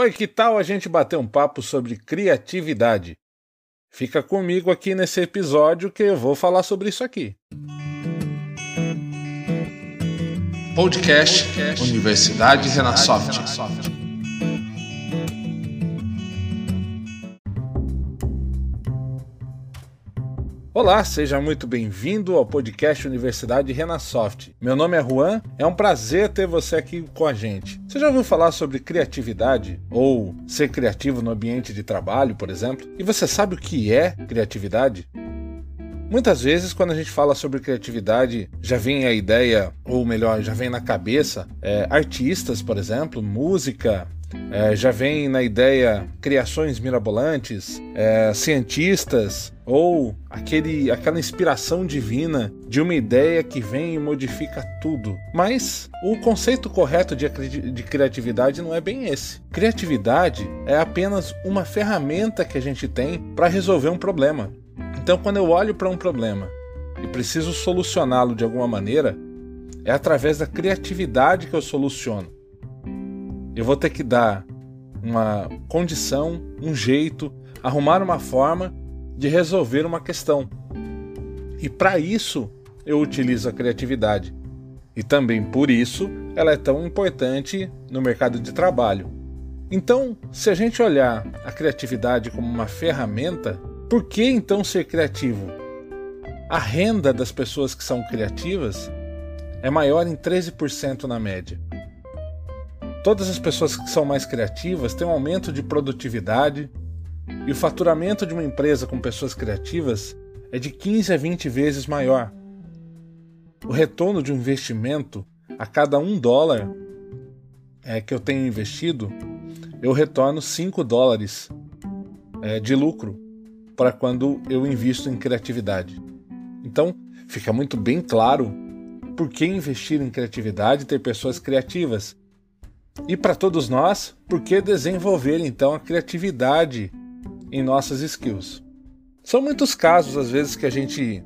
Oi, que tal a gente bater um papo sobre criatividade? Fica comigo aqui nesse episódio que eu vou falar sobre isso aqui. Podcast Universidade Renasoft. Olá, seja muito bem-vindo ao podcast Universidade Renasoft. Meu nome é Juan, é um prazer ter você aqui com a gente. Você já ouviu falar sobre criatividade ou ser criativo no ambiente de trabalho, por exemplo? E você sabe o que é criatividade? Muitas vezes, quando a gente fala sobre criatividade, já vem a ideia, ou melhor, já vem na cabeça, é, artistas, por exemplo, música, é, já vem na ideia criações mirabolantes, é, cientistas ou aquele, aquela inspiração divina de uma ideia que vem e modifica tudo. Mas o conceito correto de, de criatividade não é bem esse. Criatividade é apenas uma ferramenta que a gente tem para resolver um problema. Então, quando eu olho para um problema e preciso solucioná-lo de alguma maneira, é através da criatividade que eu soluciono eu vou ter que dar uma condição, um jeito, arrumar uma forma de resolver uma questão. E para isso eu utilizo a criatividade. E também por isso ela é tão importante no mercado de trabalho. Então, se a gente olhar a criatividade como uma ferramenta, por que então ser criativo? A renda das pessoas que são criativas é maior em 13% na média. Todas as pessoas que são mais criativas têm um aumento de produtividade e o faturamento de uma empresa com pessoas criativas é de 15 a 20 vezes maior. O retorno de um investimento a cada um dólar é, que eu tenho investido, eu retorno 5 dólares é, de lucro para quando eu invisto em criatividade. Então, fica muito bem claro por que investir em criatividade e ter pessoas criativas e para todos nós, por que desenvolver então a criatividade em nossas skills? São muitos casos, às vezes, que a gente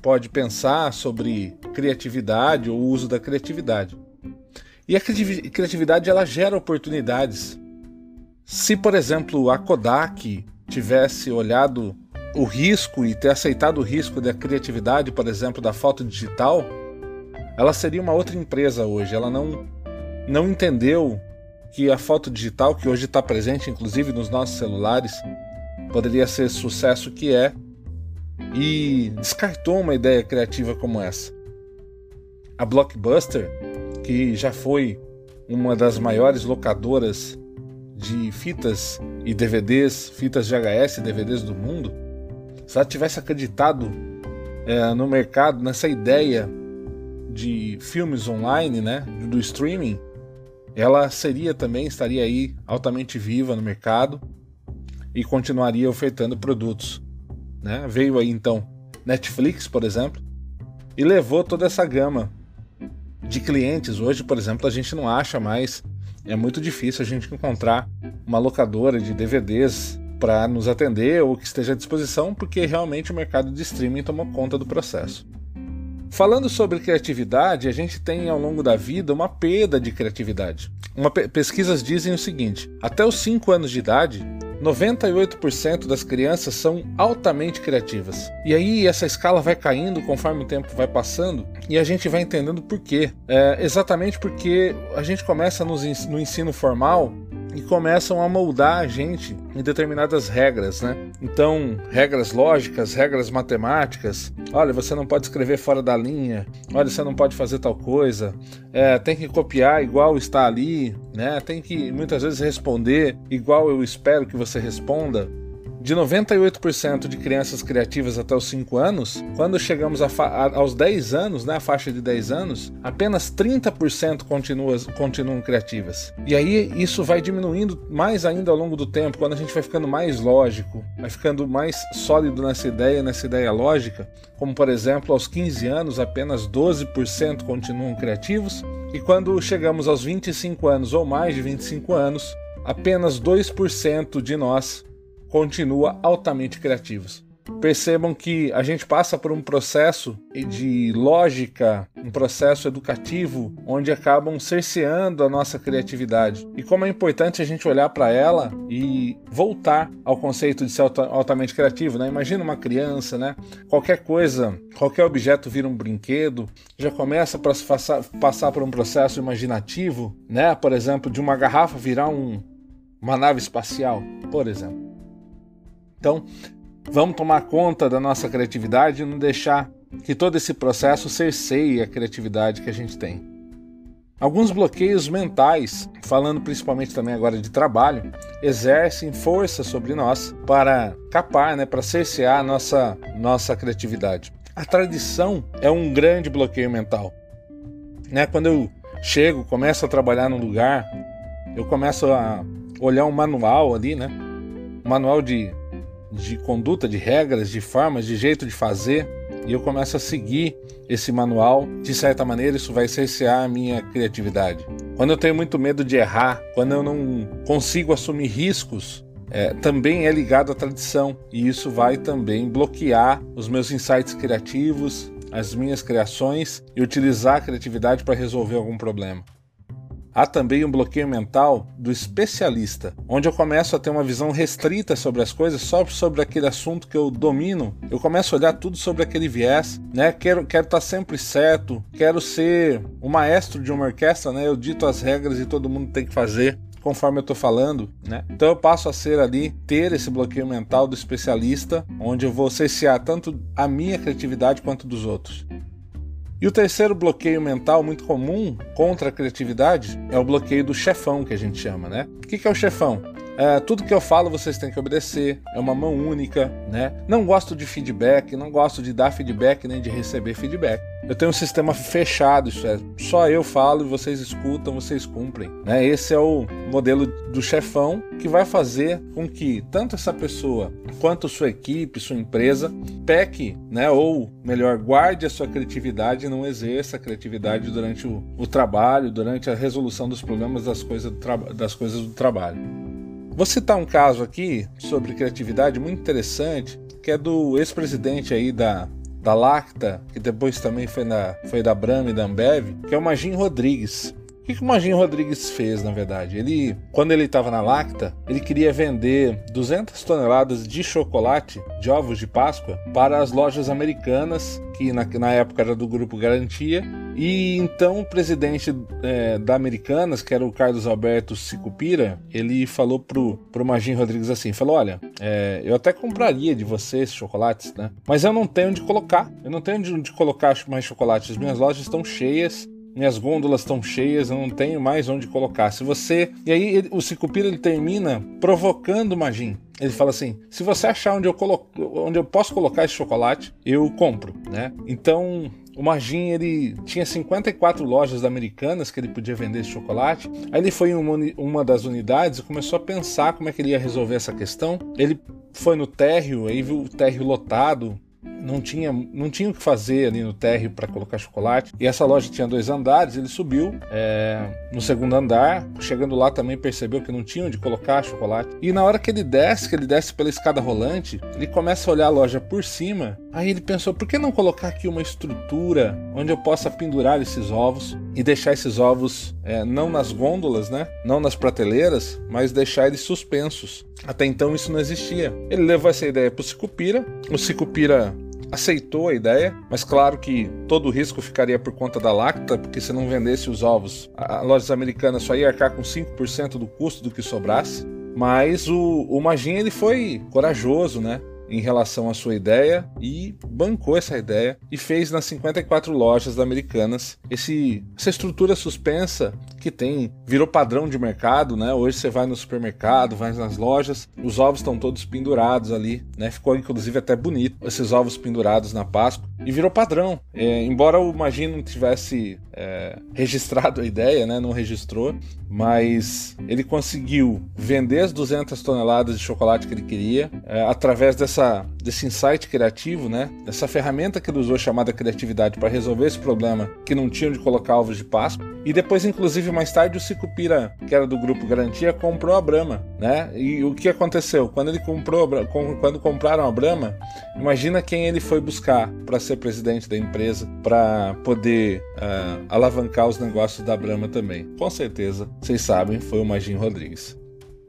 pode pensar sobre criatividade ou uso da criatividade. E a criatividade ela gera oportunidades. Se, por exemplo, a Kodak tivesse olhado o risco e ter aceitado o risco da criatividade, por exemplo, da foto digital, ela seria uma outra empresa hoje. Ela não não entendeu que a foto digital, que hoje está presente inclusive nos nossos celulares, poderia ser sucesso que é, e descartou uma ideia criativa como essa. A Blockbuster, que já foi uma das maiores locadoras de fitas e DVDs, fitas VHS e DVDs do mundo, se ela tivesse acreditado é, no mercado, nessa ideia de filmes online, né, do streaming, ela seria também, estaria aí altamente viva no mercado e continuaria ofertando produtos. Né? Veio aí então Netflix, por exemplo, e levou toda essa gama de clientes. Hoje, por exemplo, a gente não acha mais, é muito difícil a gente encontrar uma locadora de DVDs para nos atender ou que esteja à disposição, porque realmente o mercado de streaming tomou conta do processo. Falando sobre criatividade, a gente tem ao longo da vida uma perda de criatividade. Uma pe pesquisas dizem o seguinte: até os 5 anos de idade, 98% das crianças são altamente criativas. E aí essa escala vai caindo conforme o tempo vai passando e a gente vai entendendo por quê. É exatamente porque a gente começa no ensino formal e começam a moldar a gente em determinadas regras, né? Então, regras lógicas, regras matemáticas. Olha, você não pode escrever fora da linha. Olha, você não pode fazer tal coisa. É, tem que copiar igual está ali, né? Tem que muitas vezes responder igual eu espero que você responda de 98% de crianças criativas até os 5 anos, quando chegamos aos 10 anos, né, a faixa de 10 anos, apenas 30% continua, continuam criativas. E aí isso vai diminuindo mais ainda ao longo do tempo, quando a gente vai ficando mais lógico, vai ficando mais sólido nessa ideia, nessa ideia lógica, como por exemplo, aos 15 anos, apenas 12% continuam criativos, e quando chegamos aos 25 anos ou mais de 25 anos, apenas 2% de nós continua altamente criativos. percebam que a gente passa por um processo de lógica, um processo educativo, onde acabam cerceando a nossa criatividade. E como é importante a gente olhar para ela e voltar ao conceito de ser altamente criativo, né? Imagina uma criança, né? Qualquer coisa, qualquer objeto vira um brinquedo, já começa a passar por um processo imaginativo, né? Por exemplo, de uma garrafa virar um, uma nave espacial, por exemplo. Então, vamos tomar conta da nossa criatividade e não deixar que todo esse processo cerceie a criatividade que a gente tem. Alguns bloqueios mentais, falando principalmente também agora de trabalho, exercem força sobre nós para capar, né, para cercear a nossa, nossa criatividade. A tradição é um grande bloqueio mental. Né? Quando eu chego, começo a trabalhar num lugar, eu começo a olhar um manual ali, né? Um manual de de conduta, de regras, de formas, de jeito de fazer, e eu começo a seguir esse manual, de certa maneira isso vai cercear a minha criatividade. Quando eu tenho muito medo de errar, quando eu não consigo assumir riscos, é, também é ligado à tradição, e isso vai também bloquear os meus insights criativos, as minhas criações e utilizar a criatividade para resolver algum problema. Há também um bloqueio mental do especialista, onde eu começo a ter uma visão restrita sobre as coisas, só sobre aquele assunto que eu domino. Eu começo a olhar tudo sobre aquele viés, né? Quero quero estar tá sempre certo, quero ser o maestro de uma orquestra, né? Eu dito as regras e todo mundo tem que fazer conforme eu estou falando, né? Então eu passo a ser ali ter esse bloqueio mental do especialista, onde eu vou cessear tanto a minha criatividade quanto dos outros. E o terceiro bloqueio mental muito comum contra a criatividade é o bloqueio do chefão, que a gente chama, né? O que é o chefão? É, tudo que eu falo vocês têm que obedecer, é uma mão única, né? Não gosto de feedback, não gosto de dar feedback nem de receber feedback. Eu tenho um sistema fechado, isso é, só eu falo e vocês escutam, vocês cumprem. Né? Esse é o modelo do chefão que vai fazer com que tanto essa pessoa quanto sua equipe, sua empresa, peque, né? ou melhor, guarde a sua criatividade e não exerça a criatividade durante o, o trabalho, durante a resolução dos problemas das coisas do, das coisas do trabalho. Vou citar um caso aqui sobre criatividade muito interessante, que é do ex-presidente aí da, da Lacta, que depois também foi, na, foi da Brahma e da Ambev, que é o Magin Rodrigues. O que, que o Magin Rodrigues fez, na verdade? Ele, quando ele estava na Lacta, ele queria vender 200 toneladas de chocolate, de ovos de Páscoa, para as lojas americanas, que na, na época era do grupo Garantia, e então o presidente é, da Americanas, que era o Carlos Alberto Sicupira, ele falou pro, pro Magin Rodrigues assim: falou: Olha, é, eu até compraria de você esses chocolates, né? Mas eu não tenho onde colocar. Eu não tenho onde colocar mais chocolates. As minhas lojas estão cheias minhas gôndolas estão cheias, eu não tenho mais onde colocar. Se você. E aí ele, o Sicupira ele termina provocando o Magin. Ele fala assim: se você achar onde eu, colo... onde eu posso colocar esse chocolate, eu compro, né? Então o Magin ele tinha 54 lojas americanas que ele podia vender esse chocolate. Aí ele foi em uma, uma das unidades e começou a pensar como é que ele ia resolver essa questão. Ele foi no térreo, aí viu o térreo lotado, não tinha, não tinha o que fazer ali no térreo para colocar chocolate. E essa loja tinha dois andares, ele subiu é, no segundo andar, chegando lá também percebeu que não tinha onde colocar chocolate. E na hora que ele desce, que ele desce pela escada rolante, ele começa a olhar a loja por cima. Aí ele pensou, por que não colocar aqui uma estrutura onde eu possa pendurar esses ovos e deixar esses ovos é, não nas gôndolas, né? Não nas prateleiras, mas deixar eles suspensos. Até então isso não existia. Ele levou essa ideia para o Sicupira. O Sicupira aceitou a ideia, mas claro que todo o risco ficaria por conta da Lacta, porque se não vendesse os ovos, a lojas americanas só ia arcar com 5% do custo do que sobrasse. Mas o, o Magin ele foi corajoso, né? em relação à sua ideia e bancou essa ideia e fez nas 54 lojas americanas esse, essa estrutura suspensa que tem virou padrão de mercado, né? Hoje você vai no supermercado, vai nas lojas, os ovos estão todos pendurados ali, né? Ficou inclusive até bonito esses ovos pendurados na Páscoa e virou padrão. É, embora o Magin não tivesse é, registrado a ideia, né? Não registrou, mas ele conseguiu vender as 200 toneladas de chocolate que ele queria é, através dessa desse insight criativo, né? Dessa ferramenta que ele usou chamada criatividade para resolver esse problema que não tinham de colocar ovos de Páscoa. E depois, inclusive, mais tarde, o Sicupira, que era do grupo Garantia, comprou a Brahma, né? E o que aconteceu? Quando ele comprou, quando compraram a Brahma, imagina quem ele foi buscar para ser presidente da empresa, para poder uh, alavancar os negócios da Brahma também. Com certeza, vocês sabem, foi o Magin Rodrigues.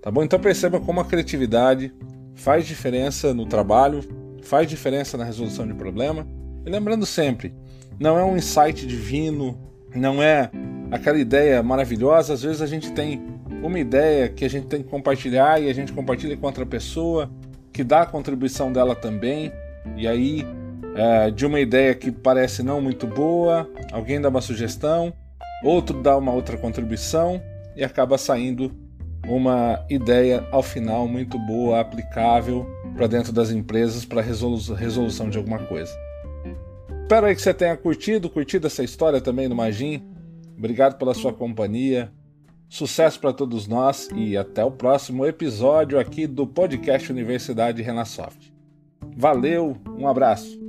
Tá bom? Então perceba como a criatividade faz diferença no trabalho, faz diferença na resolução de problema. E lembrando sempre, não é um insight divino, não é aquela ideia maravilhosa. Às vezes a gente tem uma ideia que a gente tem que compartilhar e a gente compartilha com outra pessoa que dá a contribuição dela também. E aí, é, de uma ideia que parece não muito boa, alguém dá uma sugestão, outro dá uma outra contribuição e acaba saindo uma ideia ao final muito boa, aplicável para dentro das empresas para resolução de alguma coisa. Espero aí que você tenha curtido, curtido essa história também do Magin. Obrigado pela sua companhia. Sucesso para todos nós e até o próximo episódio aqui do podcast Universidade Renasoft. Valeu, um abraço.